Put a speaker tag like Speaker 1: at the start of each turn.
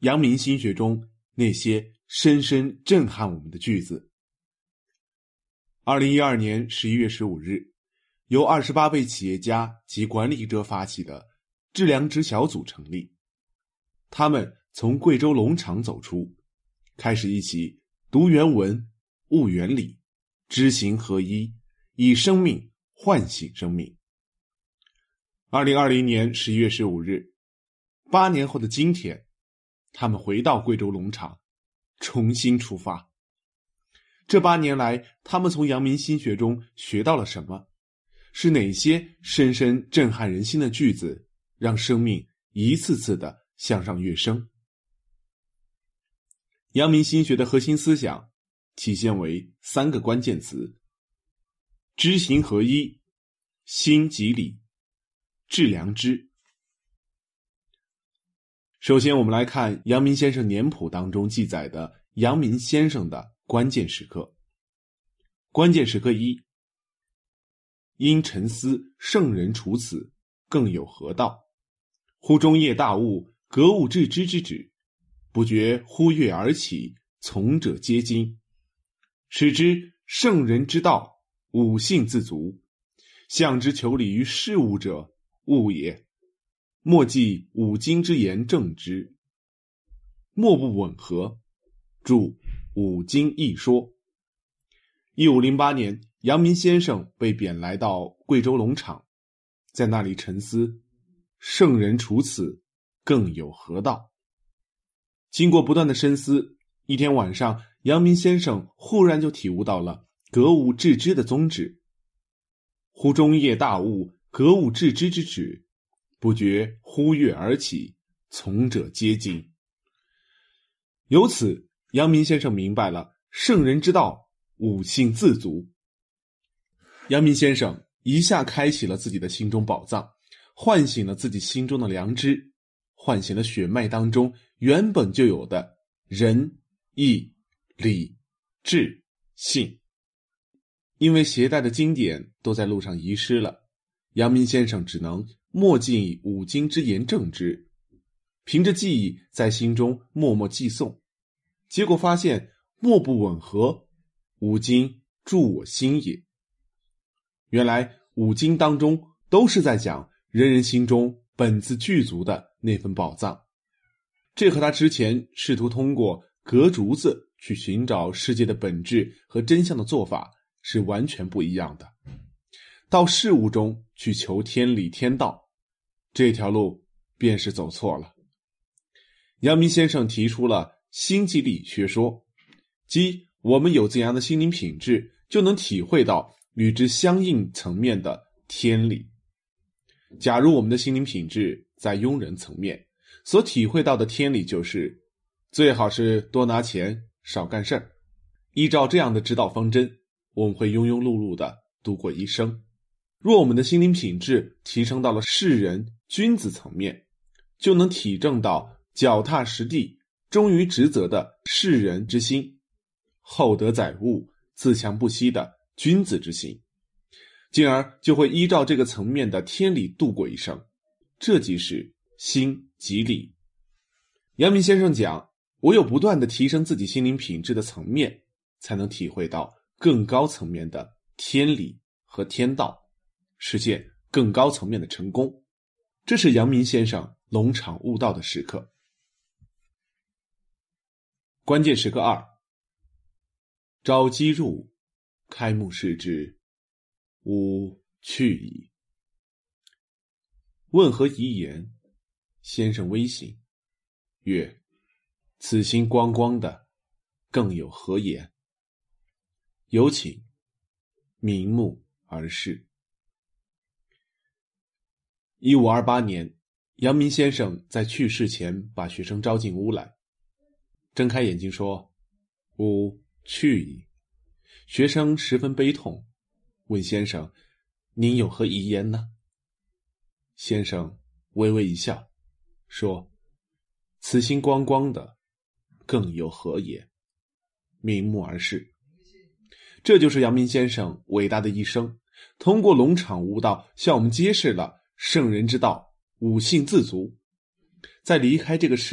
Speaker 1: 阳明心学中那些深深震撼我们的句子。二零一二年十一月十五日，由二十八位企业家及管理者发起的致良知小组成立，他们从贵州龙场走出，开始一起读原文、悟原理、知行合一，以生命唤醒生命。二零二零年十一月十五日，八年后的今天，他们回到贵州龙场，重新出发。这八年来，他们从阳明心学中学到了什么？是哪些深深震撼人心的句子，让生命一次次的向上跃升？阳明心学的核心思想体现为三个关键词：知行合一、心即理。致良知。首先，我们来看阳明先生年谱当中记载的阳明先生的关键时刻。关键时刻一：因沉思圣人处此，更有何道？乎中夜大悟，格物致知之旨，不觉呼跃而起，从者皆惊。使之圣人之道，五性自足，向之求理于事物者。物也，莫记五经之言正之，莫不吻合。注五经一说。一五零八年，阳明先生被贬来到贵州龙场，在那里沉思：圣人处此，更有何道？经过不断的深思，一天晚上，阳明先生忽然就体悟到了格物致知的宗旨。忽中夜大悟。格物致知之旨，不觉呼跃而起，从者皆惊。由此，阳明先生明白了圣人之道，五性自足。阳明先生一下开启了自己的心中宝藏，唤醒了自己心中的良知，唤醒了血脉当中原本就有的仁、义、礼、智、信。因为携带的经典都在路上遗失了。阳明先生只能默记五经之言正之，凭着记忆在心中默默记诵，结果发现莫不吻合，五经助我心也。原来五经当中都是在讲人人心中本自具足的那份宝藏，这和他之前试图通过隔竹子去寻找世界的本质和真相的做法是完全不一样的。到事物中去求天理天道，这条路便是走错了。阳明先生提出了心即理学说，即我们有怎样的心灵品质，就能体会到与之相应层面的天理。假如我们的心灵品质在庸人层面，所体会到的天理就是最好是多拿钱少干事儿。依照这样的指导方针，我们会庸庸碌碌的度过一生。若我们的心灵品质提升到了世人君子层面，就能体证到脚踏实地、忠于职责的世人之心，厚德载物、自强不息的君子之心，进而就会依照这个层面的天理度过一生。这即是心即理。阳明先生讲：唯有不断的提升自己心灵品质的层面，才能体会到更高层面的天理和天道。实现更高层面的成功，这是阳明先生龙场悟道的时刻。关键时刻二：朝鸡入，开幕视之，吾去矣。问何遗言？先生微醒，曰：“此心光光的，更有何言？”有请，明目而视。一五二八年，阳明先生在去世前把学生招进屋来，睁开眼睛说：“吾去矣。”学生十分悲痛，问先生：“您有何遗言呢？”先生微微一笑，说：“此心光光的，更有何也？”瞑目而视。”这就是阳明先生伟大的一生，通过龙场悟道，向我们揭示了。圣人之道，五性自足，在离开这个世。